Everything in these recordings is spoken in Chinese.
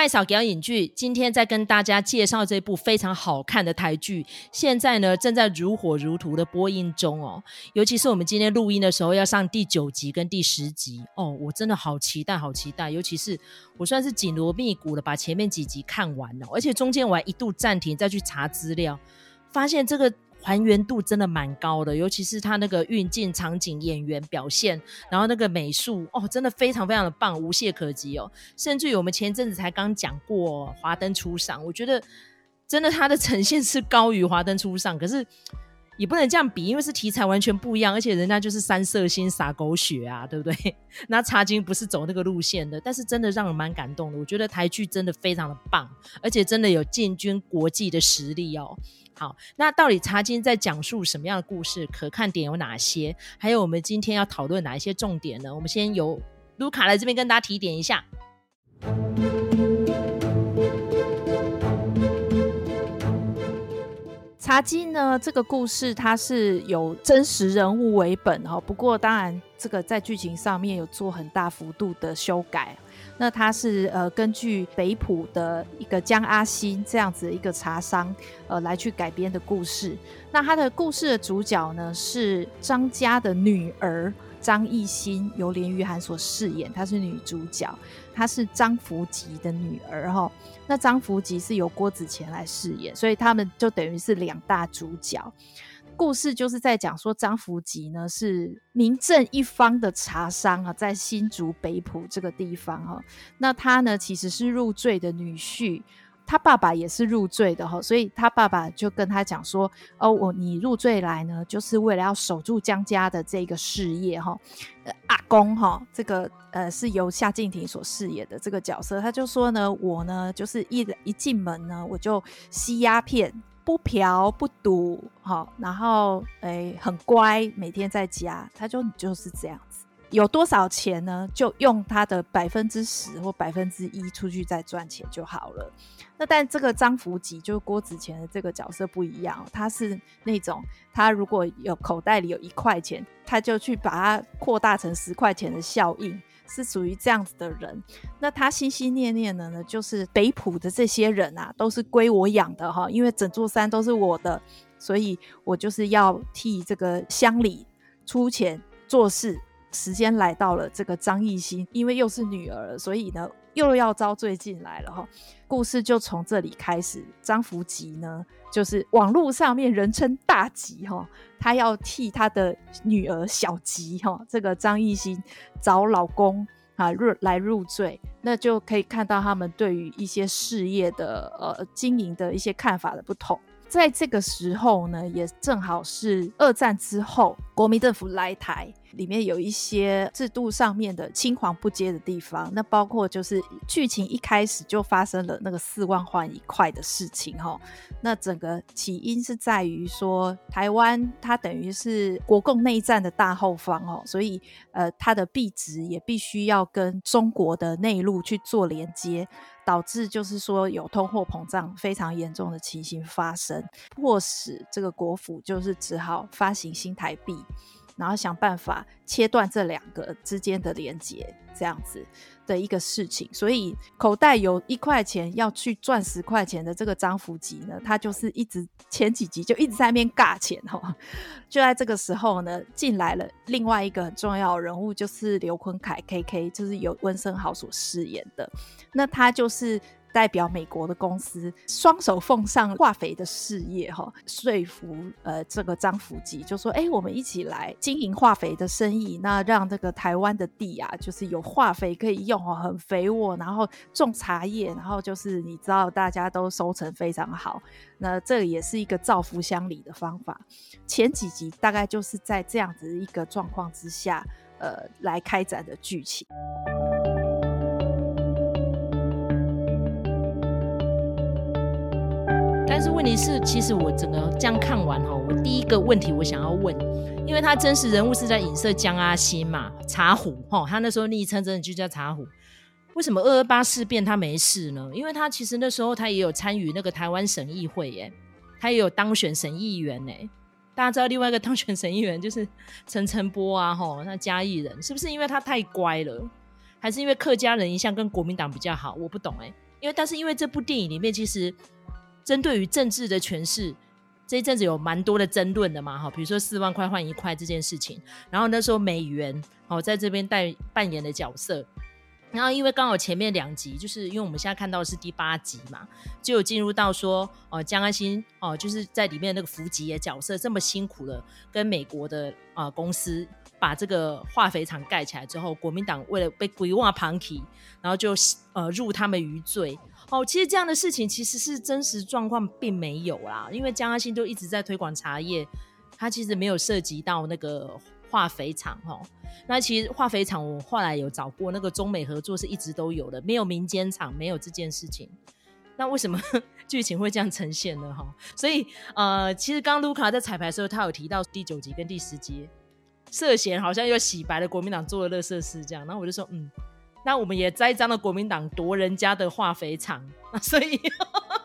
麦嫂表演剧，今天在跟大家介绍这部非常好看的台剧，现在呢正在如火如荼的播映中哦。尤其是我们今天录音的时候，要上第九集跟第十集哦，我真的好期待，好期待。尤其是我算是紧锣密鼓的把前面几集看完了，而且中间我还一度暂停再去查资料，发现这个。还原度真的蛮高的，尤其是他那个运镜、场景、演员表现，然后那个美术哦，真的非常非常的棒，无懈可击哦。甚至于我们前阵子才刚讲过《华灯初上》，我觉得真的它的呈现是高于《华灯初上》，可是也不能这样比，因为是题材完全不一样，而且人家就是三色心洒狗血啊，对不对？那茶金不是走那个路线的，但是真的让人蛮感动的。我觉得台剧真的非常的棒，而且真的有进军国际的实力哦。好，那到底茶金在讲述什么样的故事？可看点有哪些？还有我们今天要讨论哪一些重点呢？我们先由卢卡来这边跟大家提点一下。茶金呢，这个故事它是有真实人物为本哈，不过当然这个在剧情上面有做很大幅度的修改。那他是呃根据北埔的一个江阿新这样子一个茶商呃来去改编的故事。那他的故事的主角呢是张家的女儿张艺兴，由连俞涵所饰演，她是女主角。她是张福吉的女儿哈。那张福吉是由郭子乾来饰演，所以他们就等于是两大主角。故事就是在讲说，张福吉呢是名震一方的茶商啊，在新竹北埔这个地方哈。那他呢其实是入赘的女婿，他爸爸也是入赘的哈，所以他爸爸就跟他讲说：“哦，我你入赘来呢，就是为了要守住江家的这个事业哈。”阿公哈，这个呃是由夏靖庭所饰演的这个角色，他就说呢：“我呢就是一一进门呢，我就吸鸦片。”不嫖不赌，好，然后诶、很乖，每天在家，他就就是这样子，有多少钱呢？就用他的百分之十或百分之一出去再赚钱就好了。那但这个张福吉就郭子乾的这个角色不一样，他是那种他如果有口袋里有一块钱，他就去把它扩大成十块钱的效应。是属于这样子的人，那他心心念念的呢，就是北浦的这些人啊，都是归我养的哈，因为整座山都是我的，所以我就是要替这个乡里出钱做事。时间来到了这个张艺兴，因为又是女儿，所以呢又要遭罪进来了哈。故事就从这里开始，张福吉呢就是网络上面人称大吉哈，他要替他的女儿小吉哈，这个张艺兴找老公啊入来入赘，那就可以看到他们对于一些事业的呃经营的一些看法的不同。在这个时候呢，也正好是二战之后，国民政府来台，里面有一些制度上面的青黄不接的地方。那包括就是剧情一开始就发生了那个四万换一块的事情哈。那整个起因是在于说，台湾它等于是国共内战的大后方哦，所以呃，它的币值也必须要跟中国的内陆去做连接。导致就是说有通货膨胀非常严重的情形发生，迫使这个国府就是只好发行新台币，然后想办法切断这两个之间的连接，这样子的一个事情。所以口袋有一块钱要去赚十块钱的这个张福吉呢，他就是一直前几集就一直在那边尬钱哦。就在这个时候呢，进来了另外一个很重要人物，就是刘坤凯 KK，就是由温昇豪所饰演的。那他就是代表美国的公司，双手奉上化肥的事业，哈，说服呃这个张福吉，就说，哎、我们一起来经营化肥的生意，那让这个台湾的地啊，就是有化肥可以用，哦，很肥沃，然后种茶叶，然后就是你知道大家都收成非常好，那这也是一个造福乡里的方法。前几集大概就是在这样子一个状况之下，呃，来开展的剧情。但是问题是，其实我整个这样看完哈，我第一个问题我想要问，因为他真实人物是在影射江阿新嘛，茶壶哈，他那时候昵称真的就叫茶壶。为什么二二八事变他没事呢？因为他其实那时候他也有参与那个台湾省议会耶，他也有当选省议员呢。大家知道另外一个当选省议员就是陈澄波啊，哈，那嘉义人是不是因为他太乖了，还是因为客家人一向跟国民党比较好？我不懂哎。因为但是因为这部电影里面其实针对于政治的诠释，这一阵子有蛮多的争论的嘛，哈，比如说四万块换一块这件事情，然后那时候美元哦在这边带扮演的角色。然后，因为刚好前面两集，就是因为我们现在看到是第八集嘛，就有进入到说，哦、江安心哦、就是在里面那个福吉的角色，这么辛苦的跟美国的啊、公司把这个化肥厂盖起来之后，国民党为了被鬼话旁起，然后就呃入他们余罪。哦，其实这样的事情其实是真实状况并没有啦，因为江安心都一直在推广茶叶，他其实没有涉及到那个。化肥厂哈，那其实化肥厂我后来有找过，那个中美合作是一直都有的，没有民间厂，没有这件事情。那为什么 剧情会这样呈现呢？哈，所以呃，其实刚卢卡在彩排的时候，他有提到第九集跟第十集涉嫌好像又洗白了国民党做的乐色事这样，然后我就说嗯，那我们也栽赃了国民党夺人家的化肥厂，所以。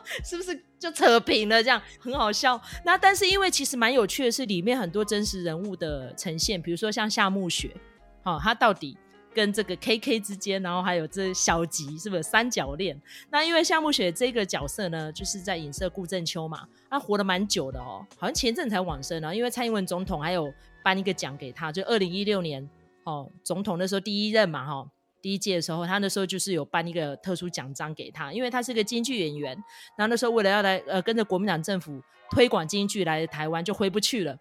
是不是就扯平了？这样很好笑。那但是因为其实蛮有趣的是，里面很多真实人物的呈现，比如说像夏目雪，好、哦，他到底跟这个 KK 之间，然后还有这小吉，是不是三角恋？那因为夏目雪这个角色呢，就是在影射顾正秋嘛，他活了蛮久的哦，好像前阵才往生啊。因为蔡英文总统还有颁一个奖给他，就二零一六年哦，总统那时候第一任嘛，哈、第一届的时候，他那时候就是有颁一个特殊奖章给他，因为他是个京剧演员。然后那时候为了要来呃跟着国民党政府推广京剧来台湾，就回不去了。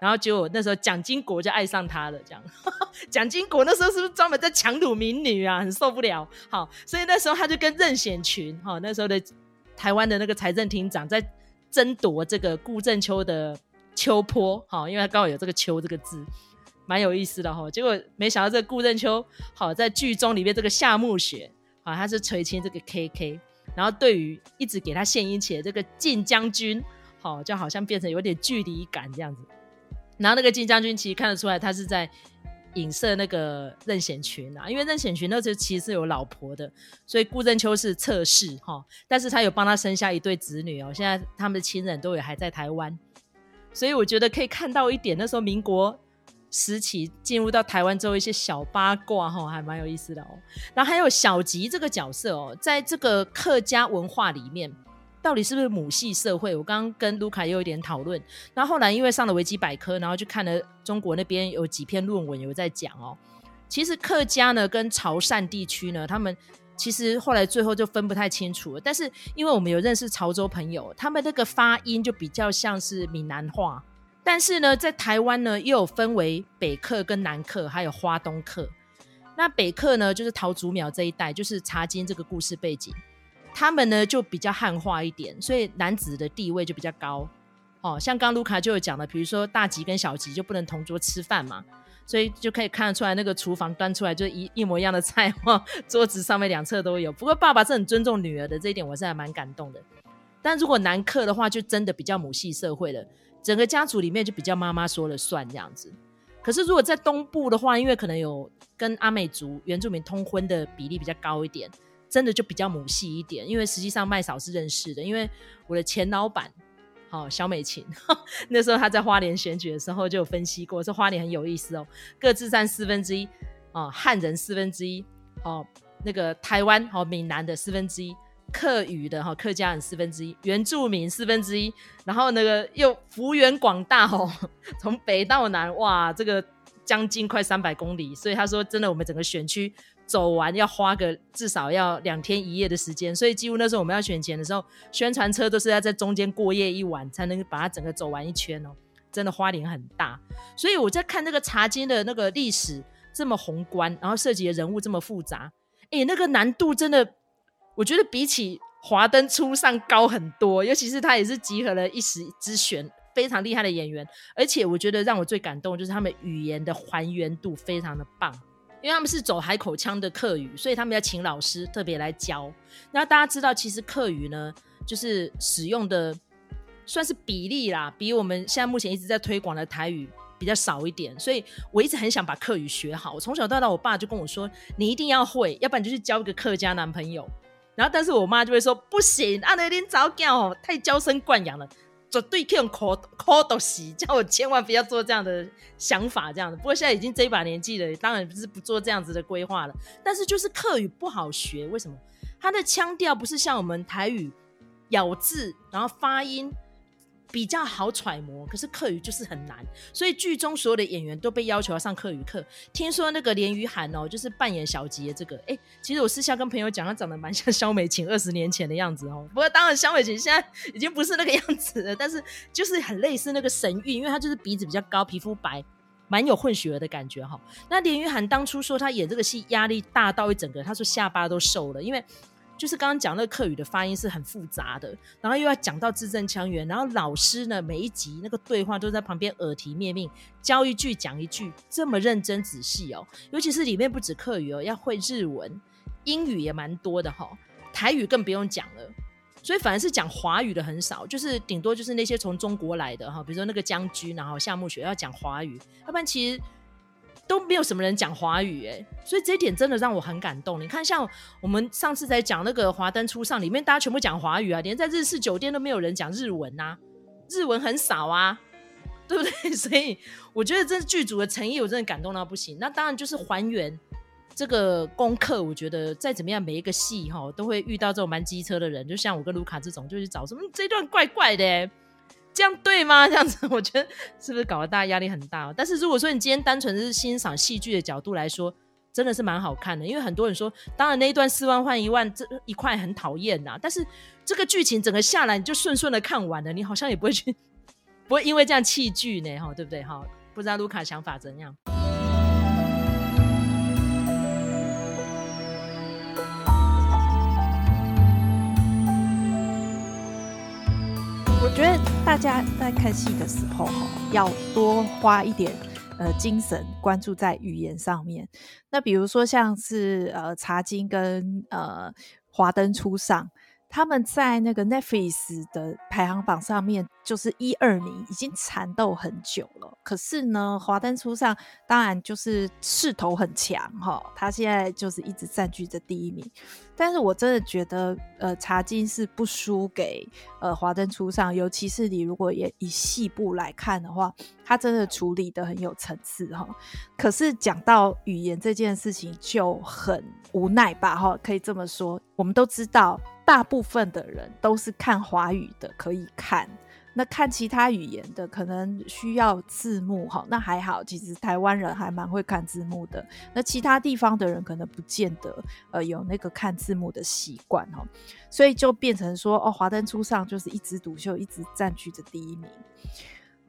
然后结果那时候蒋经国就爱上他了，这样。蒋经国那时候是不是专门在强掳民女啊？很受不了。好，所以那时候他就跟任显群，哈，那时候的台湾的那个财政厅长在争夺这个顾正秋的秋坡，好，因为他刚好有这个秋这个字。蛮有意思的哈，结果没想到这个顾正秋好在剧中里面这个夏目雪啊，他是垂青这个 KK，然后对于一直给他献殷勤的这个靳将军，好就好像变成有点距离感这样子。然后那个靳将军其实看得出来，他是在影射那个任贤群啊，因为任贤群那时候其实是有老婆的，所以顾正秋是侧室哈，但是他有帮他生下一对子女哦，现在他们的亲人都有还在台湾，所以我觉得可以看到一点，那时候民国。时期进入到台湾之后，一些小八卦哈，还蛮有意思的哦。然后还有小吉这个角色哦，在这个客家文化里面，到底是不是母系社会？我刚刚跟卢卡也有一点讨论。然后后来因为上了维基百科，然后就看了中国那边有几篇论文有在讲哦。其实客家呢跟潮汕地区呢，他们其实后来最后就分不太清楚了。但是因为我们有认识潮州朋友，他们那个发音就比较像是闽南话。但是呢，在台湾呢，又有分为北客跟南客，还有花东客。那北客呢，就是桃竹苗这一带，就是茶金这个故事背景，他们呢就比较汉化一点，所以男子的地位就比较高。哦，像刚卢卡就有讲了，比如说大吉跟小吉就不能同桌吃饭嘛，所以就可以看得出来，那个厨房端出来就一一模一样的菜，哦，桌子上面两侧都有。不过爸爸是很尊重女儿的，这一点我是还蛮感动的。但如果南客的话，就真的比较母系社会了。整个家族里面就比较妈妈说了算这样子，可是如果在东部的话，因为可能有跟阿美族原住民通婚的比例比较高一点，真的就比较母系一点。因为实际上麦嫂是认识的，因为我的前老板，好萧美琴，那时候他在花莲选举的时候就有分析过，说花莲很有意思哦，各自占四分之一，哦汉人四分之一，哦那个台湾哦闽南的四分之一。客语的哈，客家人四分之一，原住民四分之一，然后那个又幅员广大哦，从北到南，哇，这个将近快三百公里，所以他说真的，我们整个选区走完要花个至少要两天一夜的时间，所以几乎那时候我们要选前的时候，宣传车都是要在中间过夜一晚，才能把它整个走完一圈哦，真的花莲很大，所以我在看那个茶金的那个历史这么宏观，然后涉及的人物这么复杂，诶，那个难度真的。我觉得比起华灯初上高很多，尤其是他也是集合了一时之选非常厉害的演员，而且我觉得让我最感动就是他们语言的还原度非常的棒，因为他们是走海口腔的客语，所以他们要请老师特别来教。那大家知道，其实客语呢，就是使用的算是比例啦，比我们现在目前一直在推广的台语比较少一点，所以我一直很想把客语学好。我从小到大，我爸就跟我说，你一定要会，要不然就去交一个客家男朋友。然后，但是我妈就会说不行，阿那恁早教哦，太娇生惯养了，绝对可以用口口都洗，叫我千万不要做这样的想法，这样的。不过现在已经这一把年纪了，当然不是不做这样子的规划了。但是就是客语不好学，为什么？他的腔调不是像我们台语咬字，然后发音。比较好揣摩，可是课语就是很难，所以剧中所有的演员都被要求要上课语课。听说那个连俞涵哦，就是扮演小杰这个，哎、欸，其实我私下跟朋友讲，他长得蛮像萧美琴二十年前的样子哦。不过当然，萧美琴现在已经不是那个样子了，但是就是很类似那个神韵，因为他就是鼻子比较高，皮肤白，蛮有混血儿的感觉哈。那连俞涵当初说他演这个戏压力大到一整个，他说下巴都瘦了，因为。就是刚刚讲那个客语的发音是很复杂的，然后又要讲到字正腔圆，然后老师呢每一集那个对话都在旁边耳提面命教一句讲一句，这么认真仔细哦。尤其是里面不止客语哦，要会日文、英语也蛮多的哈、台语更不用讲了。所以反而是讲华语的很少，就是顶多就是那些从中国来的哈，比如说那个将军，然后夏目雪要讲华语，要不然其实。都没有什么人讲华语哎，所以这一点真的让我很感动。你看，像我们上次在讲那个《华灯初上》里面，大家全部讲华语啊，连在日式酒店都没有人讲日文呐、日文很少啊，对不对？所以我觉得这剧组的诚意，我真的感动到不行。那当然就是还原这个功课，我觉得再怎么样，每一个戏哈都会遇到这种蛮机车的人，就像我跟卢卡这种，就去找什么这段怪怪的。这样对吗？这样子，我觉得是不是搞得大家压力很大？但是如果说你今天单纯是欣赏戏剧的角度来说，真的是蛮好看的。因为很多人说，当然那一段四万换一万这一块很讨厌呐，但是这个剧情整个下来你就顺顺的看完了，你好像也不会去，不会因为这样弃剧呢，哈，对不对？哈，不知道卢卡想法怎样？觉得大家在看戏的时候，哈，要多花一点呃精神，关注在语言上面。那比如说像是呃《茶经》跟呃《华灯初上》。他们在那个 Netflix 的排行榜上面，就是一二名，已经缠斗很久了。可是呢，华灯初上当然就是势头很强哈，他现在就是一直占据着第一名。但是我真的觉得，呃，茶金是不输给呃华灯初上，尤其是你如果也以细部来看的话，他真的处理得很有层次哈。可是讲到语言这件事情就很无奈吧哈，可以这么说。我们都知道。大部分的人都是看华语的，可以看。那看其他语言的，可能需要字幕哈。那还好，其实台湾人还蛮会看字幕的。那其他地方的人可能不见得呃有那个看字幕的习惯哈。所以就变成说，哦，华灯初上就是一枝独秀，一直占据着第一名。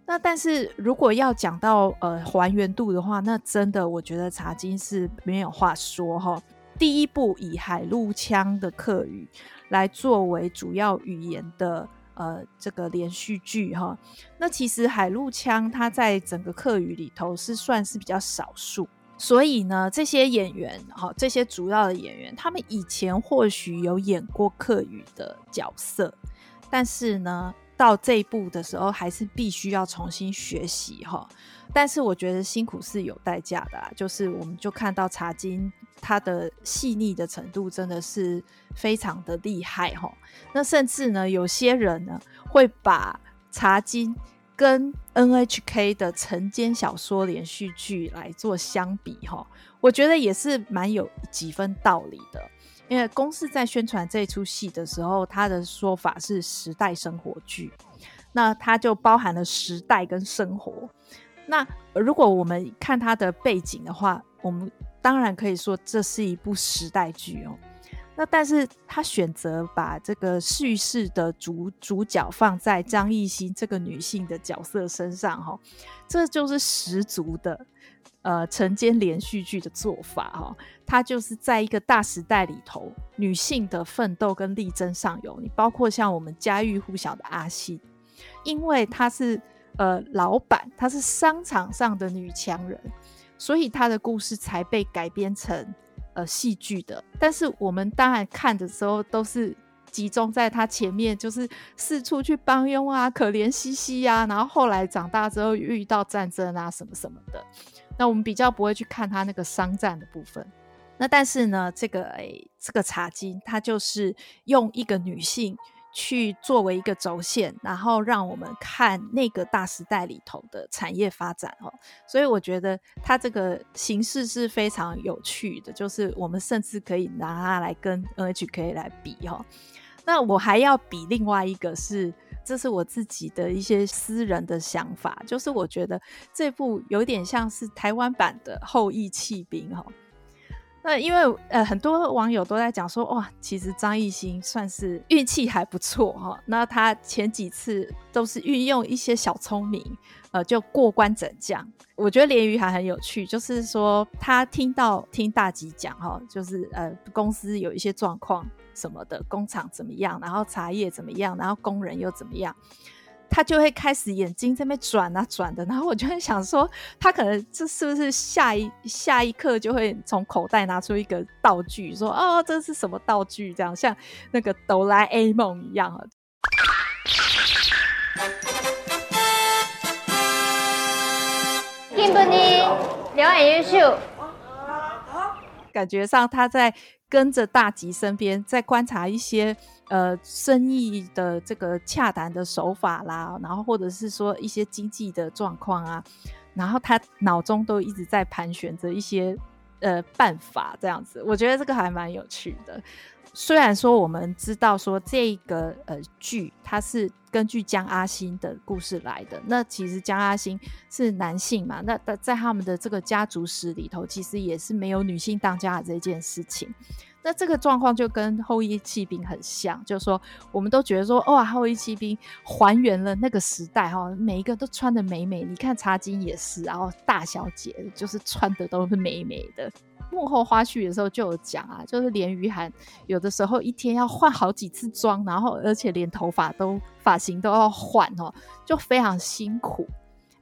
那但是如果要讲到呃还原度的话，那真的我觉得茶金是没有话说哈。第一部以海陆腔的客语。来作为主要语言的呃这个连续剧哈，那其实海陆腔它在整个客语里头是算是比较少数，所以呢这些演员哈这些主要的演员，他们以前或许有演过客语的角色，但是呢到这一部的时候还是必须要重新学习哈。但是我觉得辛苦是有代价的啦，就是我们就看到茶金它的细腻的程度真的是非常的厉害齁。那甚至呢，有些人呢会把茶金跟 NHK 的晨间小说连续剧来做相比齁，我觉得也是蛮有几分道理的。因为公司在宣传这出戏的时候，他的说法是时代生活剧，那它就包含了时代跟生活。那如果我们看它的背景的话，我们当然可以说这是一部时代剧哦。那但是他选择把这个叙事的主主角放在张艺兴这个女性的角色身上，哈，这就是十足的呃晨间连续剧的做法哈。它就是在一个大时代里头，女性的奋斗跟力争上游。你包括像我们家喻户晓的阿信，因为她是。呃，老板她是商场上的女强人，所以她的故事才被改编成呃戏剧的。但是我们当然看的时候都是集中在她前面，就是四处去帮佣啊，可怜兮兮啊。然后后来长大之后遇到战争啊什么什么的，那我们比较不会去看她那个商战的部分。那但是呢，这个诶，这个茶金她就是用一个女性。去作为一个轴线，然后让我们看那个大时代里头的产业发展哦。所以我觉得它这个形式是非常有趣的，就是我们甚至可以拿它来跟 NHK 来比哦。那我还要比另外一个是，这是我自己的一些私人的想法，就是我觉得这部有点像是台湾版的《后翼弃兵》哈。那因为呃很多网友都在讲说哇，其实张艺兴算是运气还不错哈。那他前几次都是运用一些小聪明，呃就过关斩将。我觉得连俞涵很有趣，就是说他听到听大吉讲哈，就是呃公司有一些状况什么的，工厂怎么样，然后茶叶怎么样，然后工人又怎么样。他就会开始眼睛在那边转啊转的，然后我就会想说，他可能这是不是下一下一刻就会从口袋拿出一个道具，说哦，这是什么道具？这样像那个哆啦 A 梦一样啊。金不尼，表演优秀，感觉上他在跟着大吉身边，在观察一些。呃，生意的这个洽谈的手法啦，然后或者是说一些经济的状况啊，然后他脑中都一直在盘旋着一些呃办法，这样子，我觉得这个还蛮有趣的。虽然说我们知道说这个呃剧它是根据江阿新的故事来的，那其实江阿新是男性嘛，那在他们的这个家族史里头，其实也是没有女性当家的这件事情。那这个状况就跟《后翼弃兵》很像，就是说，我们都觉得说，哇，《后翼弃兵》还原了那个时代哈，每一个都穿的美美。你看茶金也是，然后大小姐就是穿的都是美美的。幕后花絮的时候就有讲啊，就是连俞涵有的时候一天要换好几次妆，然后而且连头发都发型都要换哦，就非常辛苦。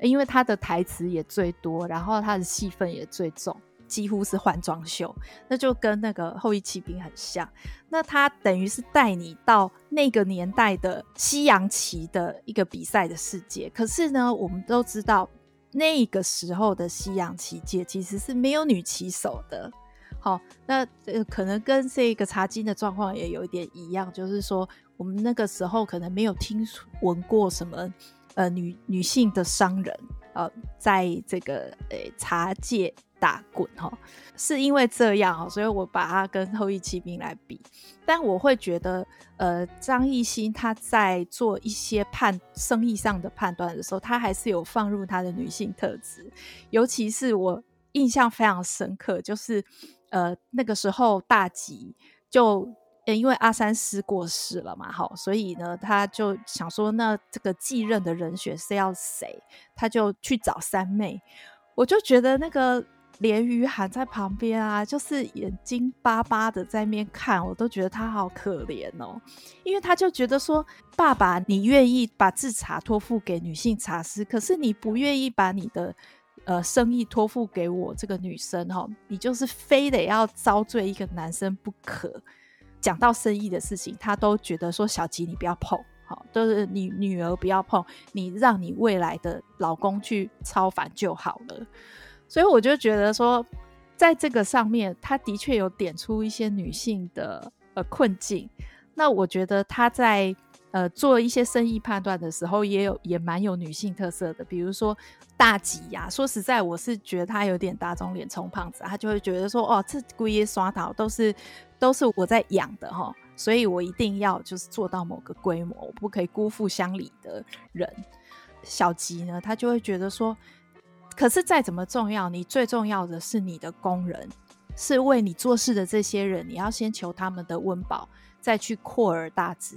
因为他的台词也最多，然后他的戏份也最重。几乎是换装秀，那就跟那个后翼弃兵很像。那他等于是带你到那个年代的西洋棋的一个比赛的世界。可是呢，我们都知道那个时候的西洋棋界其实是没有女棋手的。好，那呃，可能跟这个茶金的状况也有一点一样，就是说我们那个时候可能没有听闻过什么呃女女性的商人呃，在这个呃茶界。打滚哈，是因为这样，所以我把它跟后羿骑兵来比。但我会觉得，呃，张艺兴他在做一些判生意上的判断的时候，他还是有放入他的女性特质。尤其是我印象非常深刻，就是呃那个时候大吉就因为阿三师过世了嘛，好，所以呢他就想说，那这个继任的人选是要谁？他就去找三妹。我就觉得那个。连俞涵在旁边啊，就是眼睛巴巴的在那边看，我都觉得他好可怜哦。因为他就觉得说，爸爸，你愿意把制茶托付给女性茶师，可是你不愿意把你的呃生意托付给我这个女生、哦，你就是非得要遭罪一个男生不可。讲到生意的事情，他都觉得说，小吉你不要碰，好、都是你女儿不要碰，你让你未来的老公去操烦就好了。所以我就觉得说，在这个上面，他的确有点出一些女性的呃困境。那我觉得他在呃做一些生意判断的时候，也有也蛮有女性特色的。比如说大吉呀、啊，说实在，我是觉得他有点打肿脸充胖子，他就会觉得说，哦，这龟爷刷到都是都是我在养的哈，所以我一定要就是做到某个规模，我不可以辜负乡里的人。小吉呢，他就会觉得说。可是再怎么重要，你最重要的是你的工人，是为你做事的这些人，你要先求他们的温饱，再去扩而大之。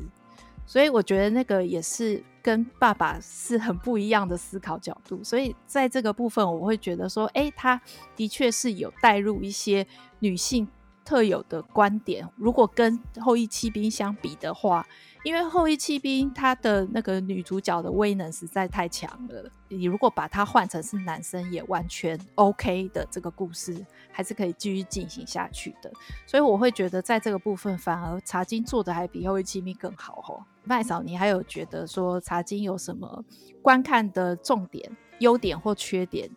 所以我觉得那个也是跟爸爸是很不一样的思考角度。所以在这个部分，我会觉得说，诶，他的确是有带入一些女性特有的观点。如果跟后翼弃兵相比的话，因为后翼弃兵，他的那个女主角的威能实在太强了。你如果把它换成是男生，也完全 OK 的这个故事，还是可以继续进行下去的。所以我会觉得，在这个部分，反而茶金做的还比后翼弃兵更好哦。麦嫂，你还有觉得说茶金有什么观看的重点、优点或缺点？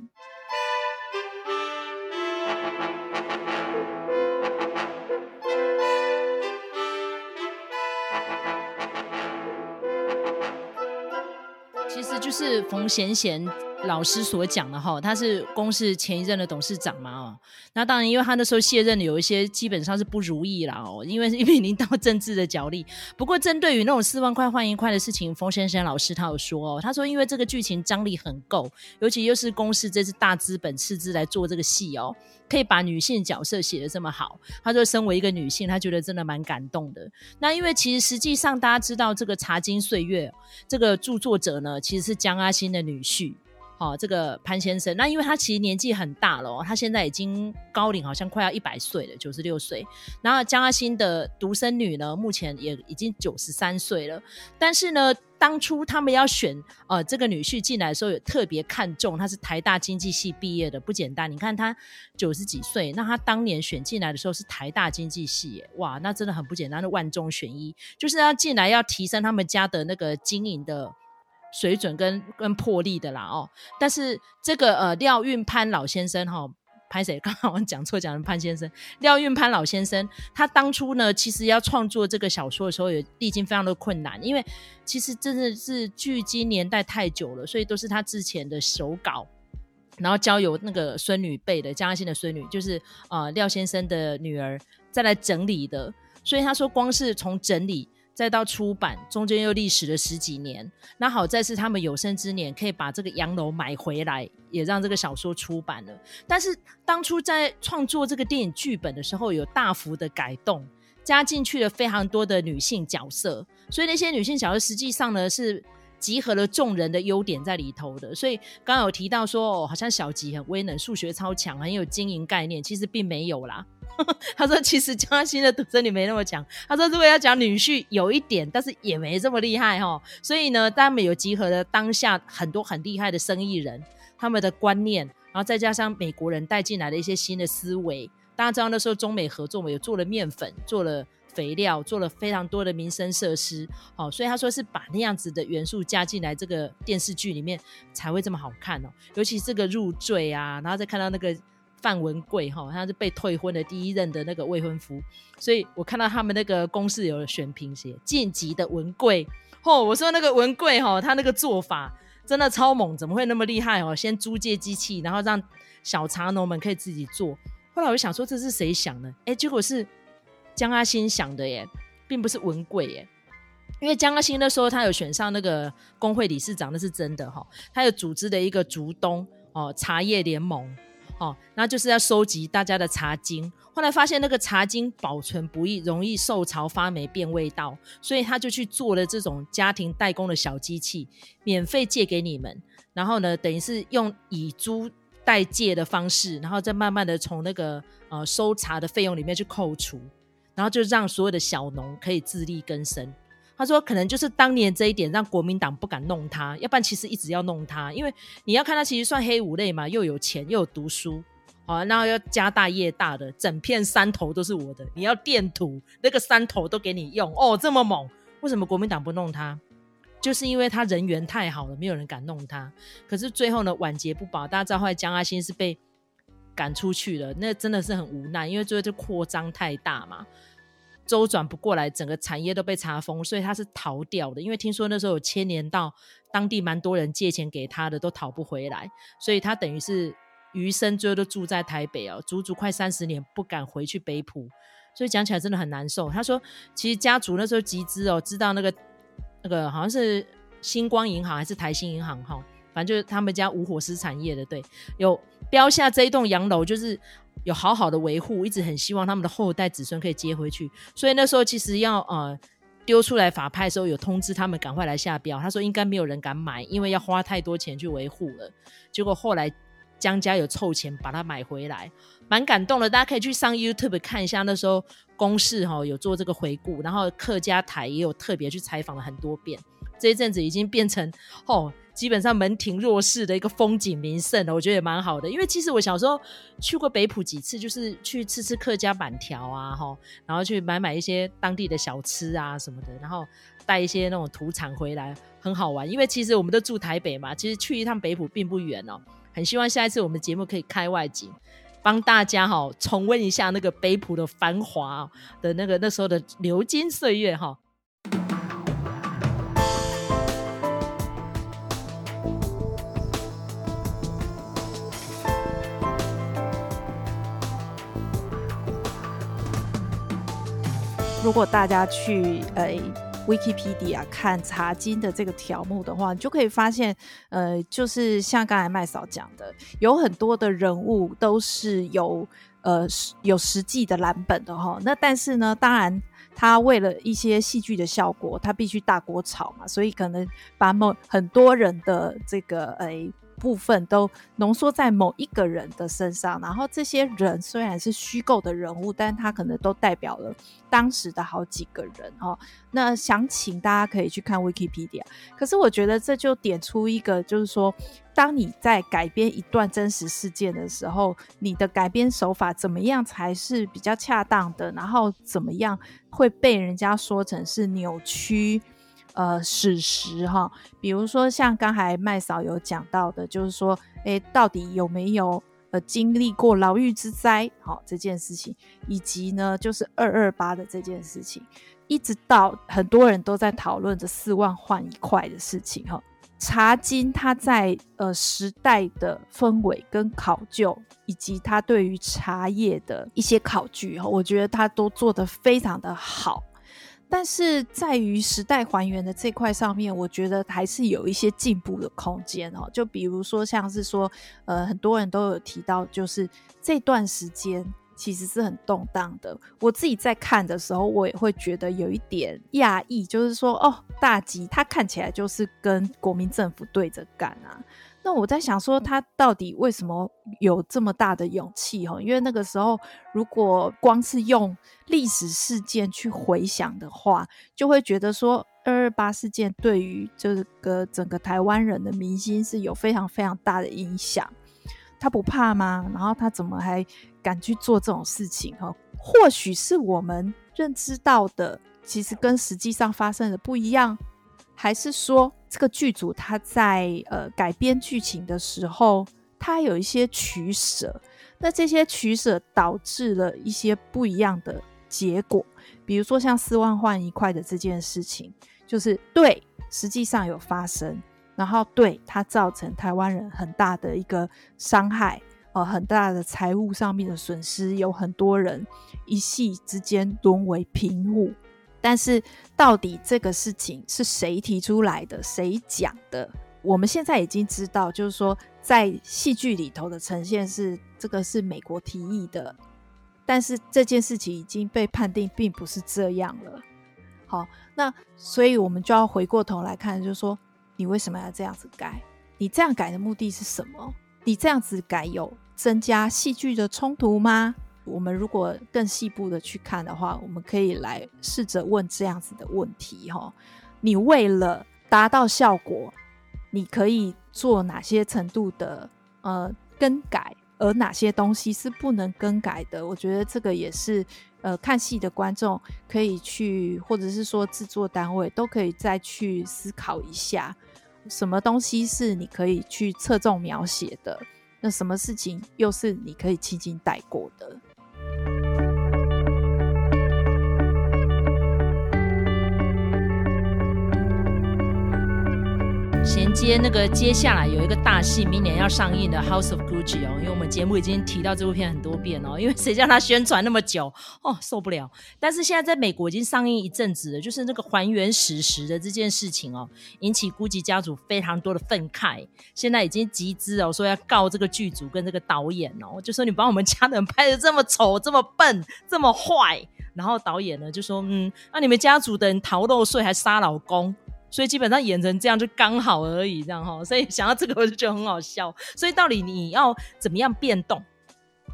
就是冯贤贤老师所讲的哈，他是公司前一任的董事长嘛哦，那当然因为他那时候卸任有一些基本上是不如意啦哦，因为是面临到政治的角力。不过针对于那种四万块换一块的事情，冯先生老师他有说哦，他说因为这个剧情张力很够，尤其又是公司这次大资本斥资来做这个戏哦。可以把女性角色写得这么好，他说身为一个女性，他觉得真的蛮感动的。那因为其实实际上大家知道这个《茶金岁月》这个著作者呢，其实是江阿新的女婿。好，这个潘先生，那因为他其实年纪很大了，他现在已经高龄，好像快要一百岁了，九十六岁。然后江阿新的独生女呢，目前也已经九十三岁了。但是呢，当初他们要选呃这个女婿进来的时候，有特别看重他是台大经济系毕业的，不简单。你看他九十几岁，那他当年选进来的时候是台大经济系，哇，那真的很不简单，的万中选一，就是要进来要提升他们家的那个经营的。水准跟跟魄力的啦哦，但是这个呃廖运潘老先生哈，潘谁？刚刚我讲错，讲成潘先生。廖运潘老先生，他当初呢，其实要创作这个小说的时候，也历经非常的困难，因为其实真的是距今年代太久了，所以都是他之前的手稿，然后交由那个孙女辈的江阿新的孙女，就是呃廖先生的女儿再来整理的，所以他说光是从整理。再到出版，中间又历时了十几年。那好在是他们有生之年可以把这个洋楼买回来，也让这个小说出版了。但是当初在创作这个电影剧本的时候，有大幅的改动，加进去了非常多的女性角色。所以那些女性角色实际上呢，是集合了众人的优点在里头的。所以刚刚有提到说，哦，好像小吉很威能，数学超强，很有经营概念，其实并没有啦。他说：“其实嘉兴的独生女没那么强。他说，如果要讲女婿，有一点，但是也没这么厉害哈。所以呢，他们有集合了当下很多很厉害的生意人，他们的观念，然后再加上美国人带进来的一些新的思维。大家知道那时候中美合作嘛，有做了面粉，做了肥料，做了非常多的民生设施。好，所以他说是把那样子的元素加进来，这个电视剧里面才会这么好看哦。尤其是这个入赘啊，然后再看到那个。”范文贵哈，他是被退婚的第一任的那个未婚夫，所以我看到他们那个公视有选评写晋级的文贵，哦，我说那个文贵哈，他那个做法真的超猛，怎么会那么厉害哦？先租借机器，然后让小茶农们可以自己做。后来我就想说，这是谁想的？哎，结果是江阿新想的耶，并不是文贵耶。因为江阿新那时候他有选上那个工会理事长，那是真的哈，他有组织的一个竹东哦茶叶联盟。哦，那就是要收集大家的茶经。后来发现那个茶经保存不易，容易受潮发霉变味道，所以他就去做了这种家庭代工的小机器，免费借给你们。然后呢，等于是用以租代借的方式，然后再慢慢的从那个呃收茶的费用里面去扣除，然后就让所有的小农可以自力更生。他说：“可能就是当年这一点让国民党不敢弄他，要不然其实一直要弄他，因为你要看他其实算黑五类嘛，又有钱又有读书，好，然后要家大业大的，整片山头都是我的，你要垫土，那个山头都给你用哦，这么猛，为什么国民党不弄他？就是因为他人缘太好了，没有人敢弄他。可是最后呢，晚节不保，大家知道后来江阿新是被赶出去了，那真的是很无奈，因为最后就扩张太大嘛。”周转不过来，整个产业都被查封，所以他是逃掉的。因为听说那时候有牵连到当地蛮多人借钱给他的，都讨不回来，所以他等于是余生最后都住在台北哦，足足快三十年不敢回去北埔，所以讲起来真的很难受。他说，其实家族那时候集资哦，知道那个那个好像是星光银行还是台新银行哈，反正就是他们家无火丝产业的，对，有标下这一栋洋楼，就是。有好好的维护，一直很希望他们的后代子孙可以接回去，所以那时候其实要呃丢出来法拍的时候，有通知他们赶快来下标。他说应该没有人敢买，因为要花太多钱去维护了。结果后来江家有凑钱把它买回来，蛮感动的。大家可以去上 YouTube 看一下，那时候公视哈有做这个回顾，然后客家台也有特别去采访了很多遍。这一阵子已经变成哦。基本上门庭若市的一个风景名胜，我觉得也蛮好的。因为其实我小时候去过北埔几次，就是去吃吃客家板条啊，哈，然后去买买一些当地的小吃啊什么的，然后带一些那种土产回来，很好玩。因为其实我们都住台北嘛，其实去一趟北埔并不远哦。很希望下一次我们节目可以开外景，帮大家哈重温一下那个北埔的繁华的那个那时候的流金岁月哈。如果大家去呃 Wikipedia 看茶经的这个条目的话，你就可以发现，呃，就是像刚才麦嫂讲的，有很多的人物都是有呃有实际的蓝本的哈。那但是呢，当然他为了一些戏剧的效果，他必须大锅炒嘛，所以可能把某很多人的这个呃。部分都浓缩在某一个人的身上，然后这些人虽然是虚构的人物，但他可能都代表了当时的好几个人哦。那详情大家可以去看 Wikipedia。可是我觉得这就点出一个，就是说，当你在改编一段真实事件的时候，你的改编手法怎么样才是比较恰当的？然后怎么样会被人家说成是扭曲？呃，史实哈，比如说像刚才麦嫂有讲到的，就是说，诶，到底有没有呃经历过牢狱之灾？好，这件事情，以及呢，就是二二八的这件事情，一直到很多人都在讨论这四万换一块的事情哈。茶金它在呃时代的氛围跟考究，以及它对于茶叶的一些考据哈，我觉得它都做得非常的好。但是在于时代还原的这块上面，我觉得还是有一些进步的空间哦。就比如说，像是说，呃，很多人都有提到，就是这段时间其实是很动荡的。我自己在看的时候，我也会觉得有一点讶异，就是说，哦，大吉他看起来就是跟国民政府对着干啊。那我在想说，他到底为什么有这么大的勇气？哈，因为那个时候，如果光是用历史事件去回想的话，就会觉得说，二二八事件对于这个整个台湾人的民心是有非常非常大的影响。他不怕吗？然后他怎么还敢去做这种事情？哈，或许是我们认知到的，其实跟实际上发生的不一样。还是说，这个剧组他在呃改编剧情的时候，他有一些取舍，那这些取舍导致了一些不一样的结果。比如说像四万换一块的这件事情，就是对，实际上有发生，然后对它造成台湾人很大的一个伤害，呃，很大的财务上面的损失，有很多人一夕之间沦为贫户。但是，到底这个事情是谁提出来的，谁讲的？我们现在已经知道，就是说，在戏剧里头的呈现是这个是美国提议的，但是这件事情已经被判定并不是这样了。好，那所以我们就要回过头来看，就是说，你为什么要这样子改？你这样改的目的是什么？你这样子改有增加戏剧的冲突吗？我们如果更细部的去看的话，我们可以来试着问这样子的问题哈：你为了达到效果，你可以做哪些程度的呃更改，而哪些东西是不能更改的？我觉得这个也是呃看戏的观众可以去，或者是说制作单位都可以再去思考一下，什么东西是你可以去侧重描写的，那什么事情又是你可以轻轻带过的？衔接那个接下来有一个大戏，明年要上映的《House of Gucci》哦，因为我们节目已经提到这部片很多遍哦，因为谁叫他宣传那么久哦，受不了。但是现在在美国已经上映一阵子了，就是那个还原史实的这件事情哦，引起 Gucci 家族非常多的愤慨，现在已经集资哦，说要告这个剧组跟这个导演哦，就说你把我们家人拍得这么丑、这么笨、这么坏，然后导演呢就说嗯，那、你们家族的人逃漏税还杀老公。所以基本上演成这样就刚好而已，这样哈。所以想到这个我就觉得很好笑。所以到底你要怎么样变动？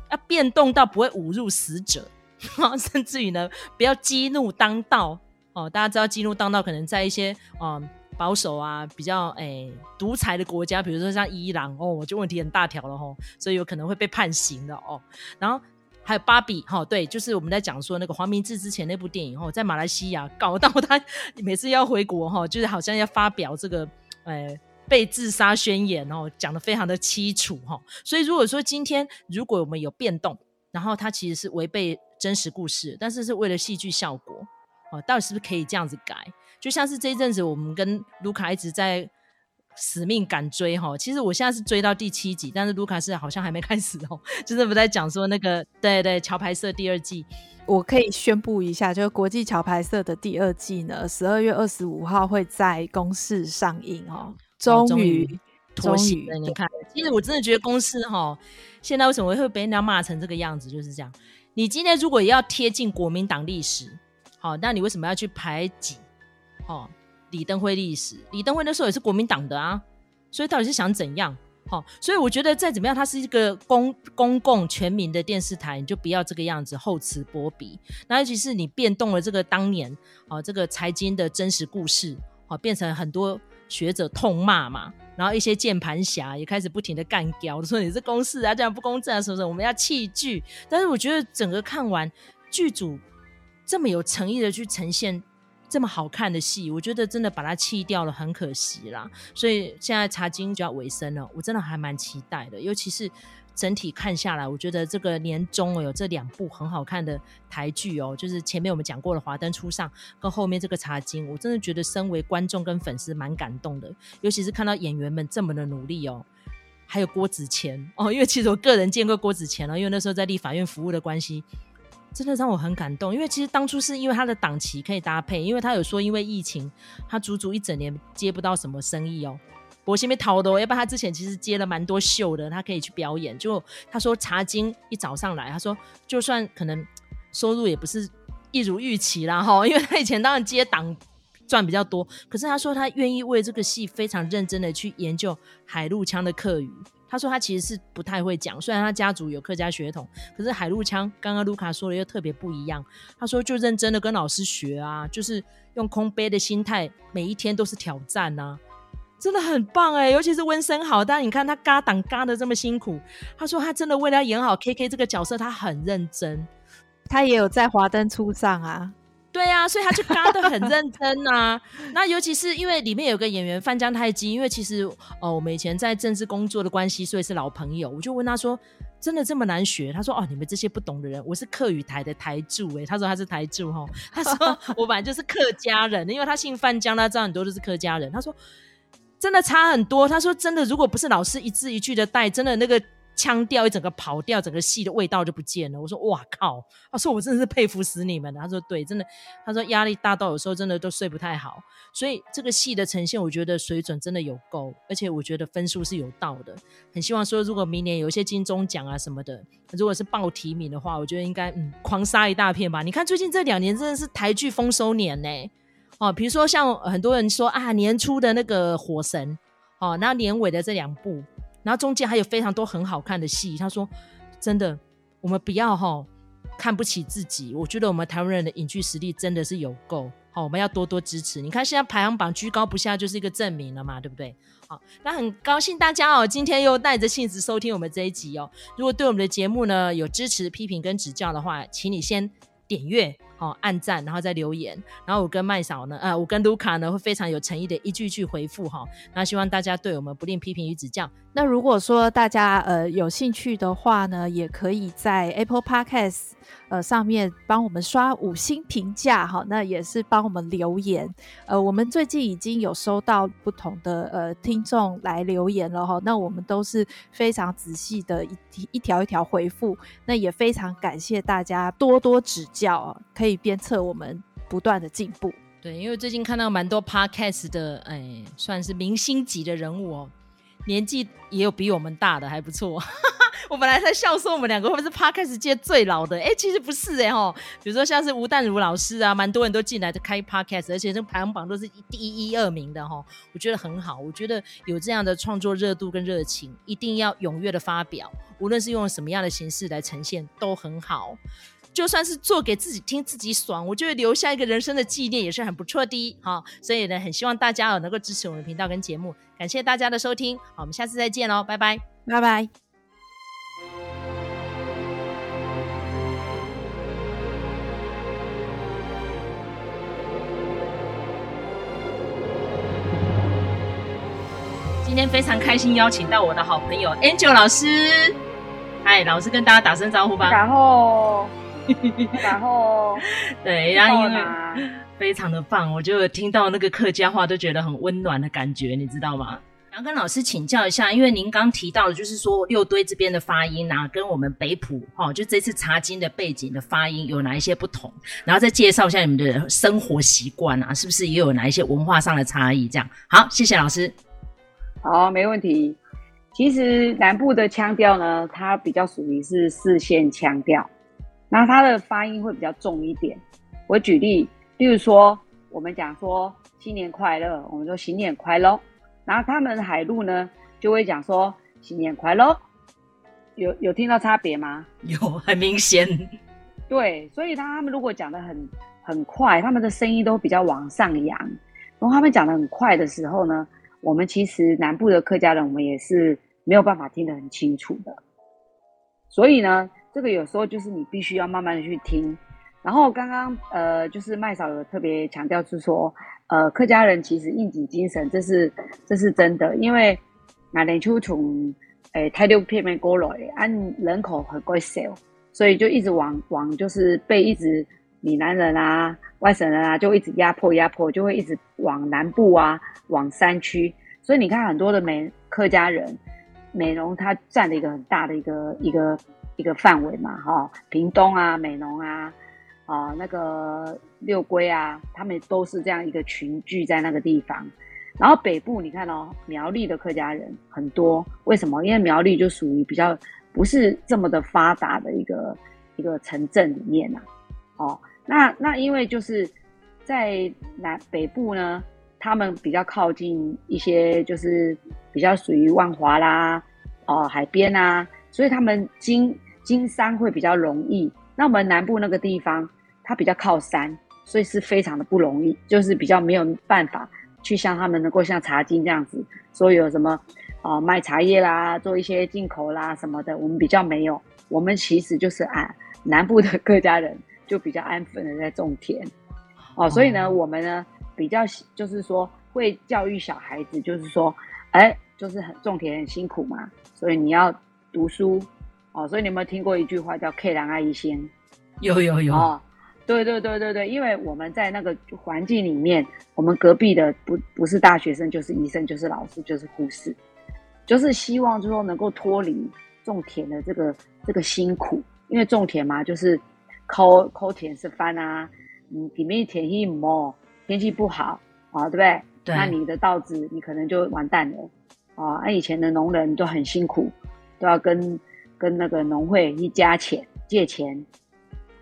要变动到不会侮辱死者，甚至于呢不要激怒当道哦。大家知道激怒当道可能在一些嗯、保守啊比较诶独裁的国家，比如说像伊朗哦，就问题很大条了哈。所以有可能会被判刑的哦。然后。还有芭比哈，对，就是我们在讲说那个黄明志之前那部电影哈，在马来西亚搞到他 每次要回国哈，就是好像要发表这个呃被自杀宣言哦，讲得非常的凄楚哈。所以如果说今天如果我们有变动，然后它其实是违背真实故事，但是是为了戏剧效果哦，到底是不是可以这样子改？就像是这一阵子我们跟卢卡一直在死命赶追哈。其实我现在是追到第七集，但是卢卡斯好像还没开始哦，就是不在讲说那个对对桥牌社第二季。我可以宣布一下，就是国际桥牌社的第二季呢，十二月二十五号会在公视上映哦。终于妥协了，你看，其实我真的觉得公视哈，现在为什么会被人家骂成这个样子，就是这样。你今天如果也要贴近国民党历史，好，那你为什么要去排挤？哦，李登辉历史，李登辉那时候也是国民党的啊，所以到底是想怎样？好，所以我觉得再怎么样，它是一个公公共全民的电视台，你就不要这个样子厚此薄彼。那尤其是你变动了这个当年啊，这个财经的真实故事，好，变成很多学者痛骂嘛，然后一些键盘侠也开始不停的干譙，说你是公视啊，这样不公正啊，什么什么？我们要弃剧。但是我觉得整个看完，剧组这么有诚意的去呈现。这么好看的戏，我觉得真的把它弃掉了，很可惜啦。所以现在茶金就要尾声了，我真的还蛮期待的。尤其是整体看下来，我觉得这个年终有这两部很好看的台剧哦，就是前面我们讲过的《华灯初上》跟后面这个茶金，我真的觉得身为观众跟粉丝蛮感动的。尤其是看到演员们这么的努力哦，还有郭子乾哦，因为其实我个人见过郭子乾哦，因为那时候在立法院服务的关系。真的让我很感动，因为其实当初是因为他的档期可以搭配，因为他有说因为疫情，他足足一整年接不到什么生意哦。我先被逃的哦，要不然他之前其实接了蛮多秀的，他可以去表演。就他说茶金一早上来，他说就算可能收入也不是一如预期啦哈，因为他以前当然接档赚比较多，可是他说他愿意为这个戏非常认真的去研究海陆腔的客语。他说他其实是不太会讲，虽然他家族有客家血统，可是海陆腔刚刚卢卡说的又特别不一样。他说就认真的跟老师学啊，就是用空杯的心态，每一天都是挑战啊，真的很棒哎！尤其是温昇豪，但你看他嘎档嘎的这么辛苦，他说他真的为了演好 KK 这个角色，他很认真，他也有在华灯初上啊。对啊，所以他就嘎的很认真呐、啊。那尤其是因为里面有个演员范江太基，因为其实哦，我们以前在政治工作的关系，所以是老朋友。我就问他说：“真的这么难学？”他说：“哦，你们这些不懂的人，我是客语台的台柱诶。”他说他是台柱哈。他说 我本来就是客家人，因为他姓范江，他知道很多都是客家人。他说真的差很多。他说真的，如果不是老师一字一句的带，真的那个。腔调一整个跑掉，整个戏的味道就不见了。我说哇靠！他说我真的是佩服死你们了。他说对，真的。他说压力大到有时候真的都睡不太好。所以这个戏的呈现，我觉得水准真的有够，而且我觉得分数是有到的。很希望说，如果明年有一些金钟奖啊什么的，如果是报提名的话，我觉得应该嗯狂杀一大片吧。你看最近这两年真的是台剧丰收年呢。哦，比如说像很多人说啊，年初的那个火神，哦，然后年尾的这两部。然后中间还有非常多很好看的戏，他说：“真的，我们不要哈看不起自己。我觉得我们台湾人的影剧实力真的是有够好，我们要多多支持。你看现在排行榜居高不下，就是一个证明了嘛，对不对？好，那很高兴大家哦，今天又带着性子收听我们这一集哦。如果对我们的节目呢有支持、批评跟指教的话，请你先点阅。”哦，按赞，然后再留言，然后我跟麦嫂呢，呃，我跟卢卡呢会非常有诚意的一句一句回复哈。那希望大家对我们不吝批评与指教。那如果说大家呃有兴趣的话呢，也可以在 Apple Podcast 呃上面帮我们刷五星评价哈。那也是帮我们留言。呃，我们最近已经有收到不同的呃听众来留言了哈。那我们都是非常仔细的一一条一条回复。那也非常感谢大家多多指教，可以。以鞭策我们不断的进步。对，因为最近看到蛮多 podcast 的，哎，算是明星级的人物哦，年纪也有比我们大的，还不错。我本来在笑说我们两个会不会是 podcast 界最老的，哎，其实不是哎哈。比如说像是吴淡如老师啊，蛮多人都进来的开 podcast，而且这排行榜都是第一、一二名的哈。我觉得很好，我觉得有这样的创作热度跟热情，一定要踊跃的发表，无论是用什么样的形式来呈现，都很好。就算是做给自己听，自己爽，我就会留下一个人生的纪念，也是很不错的。好，所以呢，很希望大家能够支持我们的频道跟节目，感谢大家的收听。好，我们下次再见喽，拜拜，拜拜。今天非常开心，邀请到我的好朋友 Angel 老师。嗨，老师跟大家打声招呼吧。然后。然后，对，然后因为非常的棒，我就听到那个客家话都觉得很温暖的感觉，你知道吗？想跟老师请教一下，因为您刚提到的，就是说六堆这边的发音啊，跟我们北埔哈、哦，就这次查经的背景的发音有哪一些不同？然后再介绍一下你们的生活习惯啊，是不是也有哪一些文化上的差异？这样好，谢谢老师。好，没问题。其实南部的腔调呢，它比较属于是四线腔调，那它的发音会比较重一点。我举例，例如说，我们讲说新年快乐，我们说新年快乐。然后他们海陆呢，就会讲说新年快乐，有有听到差别吗？有，很明显。对，所以他他们如果讲得很很快，他们的声音都比较往上扬。然后他们讲得很快的时候呢，我们其实南部的客家人，我们也是没有办法听得很清楚的。所以呢，这个有时候就是你必须要慢慢的去听。然后刚刚呃，就是麦嫂有特别强调，是说。呃，客家人其实应景精神，这是这是真的，因为那年初从诶台六片面过来，按人口很贵少，所以就一直往往就是被一直闽南人啊、外省人啊，就一直压迫压迫，就会一直往南部啊、往山区，所以你看很多的美客家人，美容它占了一个很大的一个一个一个范围嘛，哈、屏东啊、美浓啊。啊、那个六龟啊，他们都是这样一个群聚在那个地方。然后北部你看哦，苗栗的客家人很多，为什么？因为苗栗就属于比较不是这么的发达的一个一个城镇里面呐、啊。哦，那那因为就是在南北部呢，他们比较靠近一些就是比较属于万华啦，哦海边啊，所以他们经经商会比较容易。那我们南部那个地方。它比较靠山，所以是非常的不容易，就是比较没有办法去像他们能够像茶经这样子，说有什么啊、呃、卖茶叶啦，做一些进口啦什么的，我们比较没有。我们其实就是啊，南部的客家人就比较安分的在种田哦，所以呢，我们呢比较就是说会教育小孩子，就是说，哎，就是很种田很辛苦嘛，所以你要读书哦。所以你有没有听过一句话叫“ “K 兰阿姨先”？有有有。哦对对对对对，因为我们在那个环境里面，我们隔壁的不不是大学生，就是医生，就是老师，就是护士，就是希望就是说能够脱离种田的这个这个辛苦，因为种田嘛，就是抠抠田是翻啊，嗯，里面田一摸，天气不好啊，对不对？对。那你的稻子你可能就完蛋了啊！那以前的农人都很辛苦，都要跟跟那个农会一加钱借钱。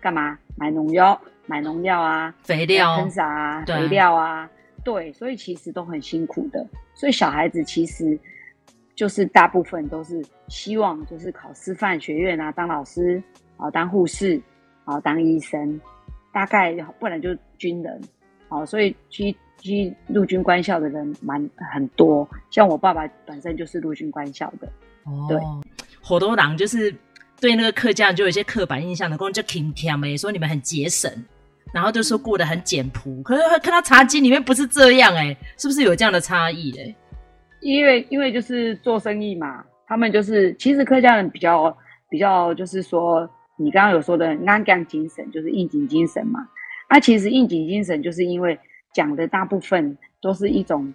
干嘛买农药？买农药啊，肥料喷洒啊，肥料啊，对，所以其实都很辛苦的。所以小孩子其实就是大部分都是希望就是考师范学院啊，当老师啊，当护士啊，当医生，大概不然就军人。好，所以去去陆军官校的人蛮很多。像我爸爸本身就是陆军官校的。哦，对，好多人就是。对那个客家人就有一些刻板印象的，跟就挺甜嘛，也说你们很节省，然后就说过得很简朴。可是看到茶几里面不是这样哎，是不是有这样的差异哎？因为因为就是做生意嘛，他们就是其实客家人比较比较就是说，你刚刚有说的安干精神，就是应景精神嘛。啊，其实应景精神就是因为讲的大部分都是一种，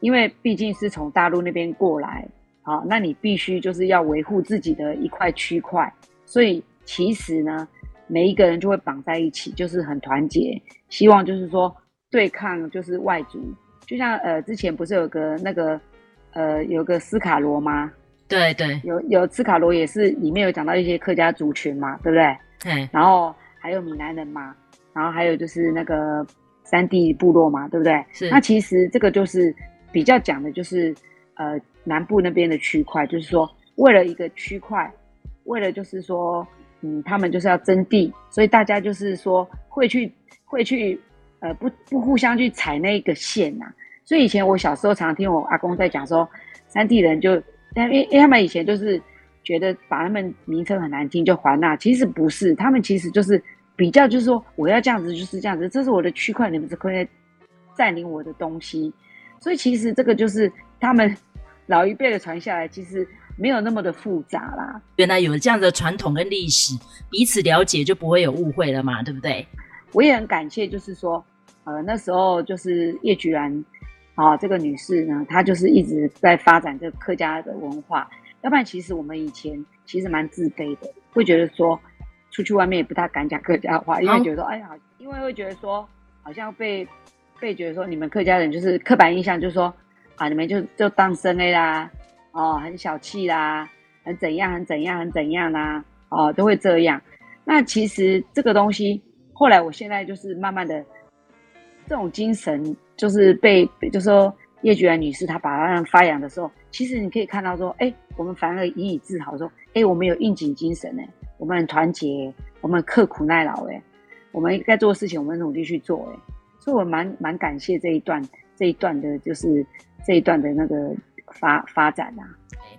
因为毕竟是从大陆那边过来。好，那你必须就是要维护自己的一块区块，所以其实呢，每一个人就会绑在一起，就是很团结，希望就是说对抗就是外族，就像呃之前不是有个那个呃有个斯卡罗吗？对对，有有斯卡罗也是里面有讲到一些客家族群嘛，对不对？对，然后还有闽南人嘛，然后还有就是那个山地部落嘛，对不对？是。那其实这个就是比较讲的就是呃。南部那边的区块，就是说，为了一个区块，为了就是说，嗯，他们就是要征地，所以大家就是说会去会去，呃，不不互相去踩那个线呐、所以以前我小时候常听我阿公在讲说，山地人就，因为因为他们以前就是觉得把他们名称很难听，就还那，其实不是，他们其实就是比较就是说，我要这样子就是这样子，这是我的区块，你们是可以占领我的东西，所以其实这个就是他们。老一辈的传下来，其实没有那么的复杂啦。原来有这样的传统跟历史，彼此了解就不会有误会了嘛，对不对？我也很感谢，就是说，呃，那时候就是叶菊兰啊，这个女士呢，她就是一直在发展这个客家的文化。要不然，其实我们以前其实蛮自卑的，会觉得说出去外面也不太敢讲客家话，因为觉得说，哎呀，因为会觉得说好像被被觉得说你们客家人就是刻板印象，就是说啊，你们就就当生 A 啦，哦，很小气啦，很怎样，很怎样，很怎样啦，哦，都会这样。那其实这个东西，后来我现在就是慢慢的，这种精神就是被，就是说。叶菊兰女士，她把它发扬的时候，其实你可以看到说，哎、我们反而引以自豪，说，哎、我们有应景精神，哎，我们很团结，我们刻苦耐劳，哎，我们该做的事情，我们努力去做，哎，所以我蛮蛮感谢这一段这一段的，就是这一段的那个发发展啊。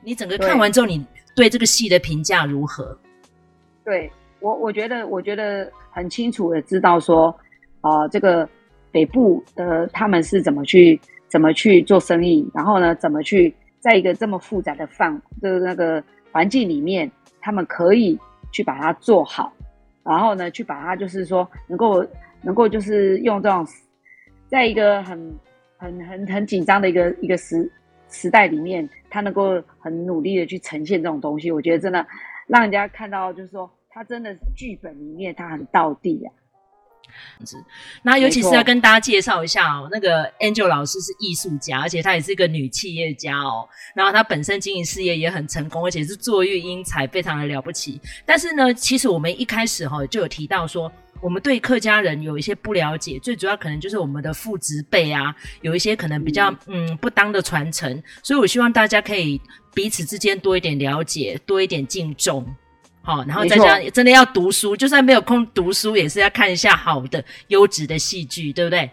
你整个看完之后，你对这个戏的评价如何？对我，我觉得，我觉得很清楚的知道说，啊、呃，这个北部的他们是怎么去。怎么去做生意？然后呢，怎么去在一个这么复杂的范的那个环境里面，他们可以去把它做好，然后呢，去把它就是说能够能够就是用这种，在一个很很很很紧张的一个一个时时代里面，他能够很努力的去呈现这种东西，我觉得真的让人家看到，就是说他真的剧本里面他很到地啊。那尤其是要跟大家介绍一下哦，那个 Angel 老师是艺术家，而且她也是一个女企业家哦。然后她本身经营事业也很成功，而且是坐育英才，非常的了不起。但是呢，其实我们一开始哈就有提到说，我们对客家人有一些不了解，最主要可能就是我们的父执辈啊，有一些可能比较嗯不当的传承。所以我希望大家可以彼此之间多一点了解，多一点敬重。好，然后再加上真的要读书，就算没有空读书，也是要看一下好的、优质的戏剧，对不对？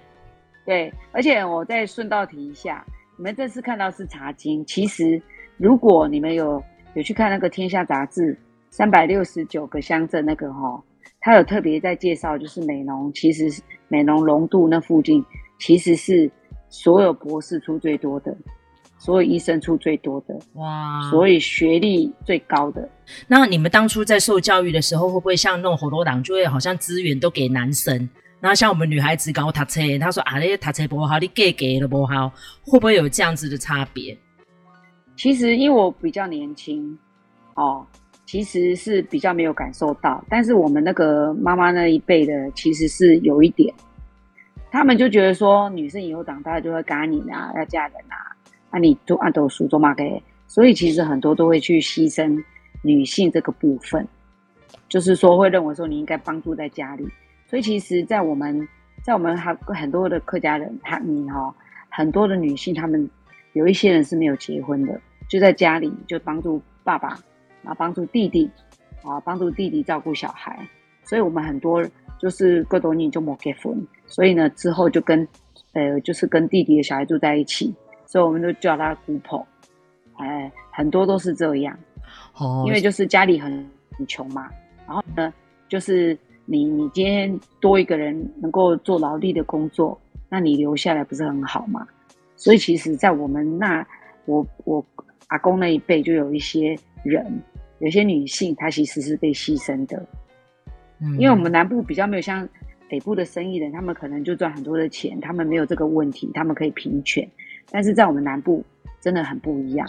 对，而且我再顺道提一下，你们这次看到是茶经，其实如果你们有有去看那个《天下》杂志，三百六十九个乡镇那个哈，他有特别在介绍，就是美浓，其实美浓龙渡那附近，其实是所有博士出最多的。所有医生出最多的哇，所以学历最高的。那你们当初在受教育的时候，会不会像那种火头党，就会好像资源都给男生？然后像我们女孩子搞读册，他说啊，那些读册不好，你给给了不好，会不会有这样子的差别？其实因为我比较年轻哦，其实是比较没有感受到。但是我们那个妈妈那一辈的，其实是有一点，他们就觉得说，女生以后长大就会赶你啊，要嫁人啊。那、你都按都书做嘛给，所以其实很多都会去牺牲女性这个部分，就是说会认为说你应该帮助在家里。所以其实，在我们在我们还很多的客家人，他你哈很多的女性，他们有一些人是没有结婚的，就在家里就帮助爸爸，然后帮助弟弟，啊帮助弟弟照顾小孩。所以我们很多就是各种女就没结婚，所以呢之后就跟呃就是跟弟弟的小孩住在一起。所以我们都叫他姑婆，哎，很多都是这样，哦，因为就是家里很很穷嘛，然后呢，就是你你今天多一个人能够做劳力的工作，那你留下来不是很好嘛？所以其实，在我们那我我阿公那一辈就有一些人，有些女性她其实是被牺牲的，嗯，因为我们南部比较没有像北部的生意人，他们可能就赚很多的钱，他们没有这个问题，他们可以平权。但是在我们南部真的很不一样。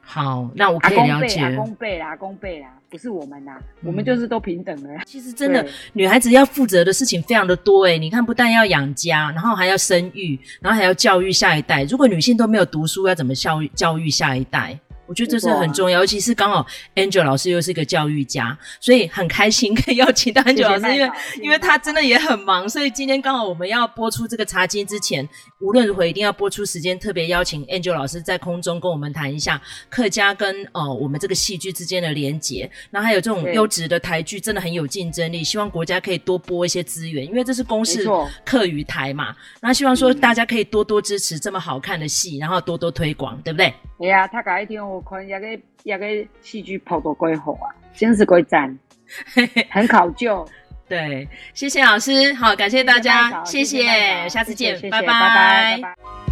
好，那我可以了解。阿公辈啦，阿公辈啦，不是我们啦、嗯，我们就是都平等的。其实真的，女孩子要负责的事情非常的多哎。你看，不但要养家，然后还要生育，然后还要教育下一代。如果女性都没有读书，要怎么教育教育下一代？我觉得这是很重要，尤其是刚好 Angel 老师又是一个教育家，所以很开心可以邀请到 Angel 老师，因为因为他真的也很忙，所以今天刚好我们要播出这个茶经之前，无论如何一定要播出时间，特别邀请 Angel 老师在空中跟我们谈一下客家跟呃我们这个戏剧之间的连结，然后还有这种优质的台剧真的很有竞争力，希望国家可以多拨一些资源，因为这是公视客语台嘛，那希望说大家可以多多支持这么好看的戏，然后多多推广，对不对？对呀，他改一天我看也个也个戏剧跑得归好啊，真是鬼赞，很考究。对，谢谢老师，好，感谢大家，谢谢，下次见。拜拜拜拜。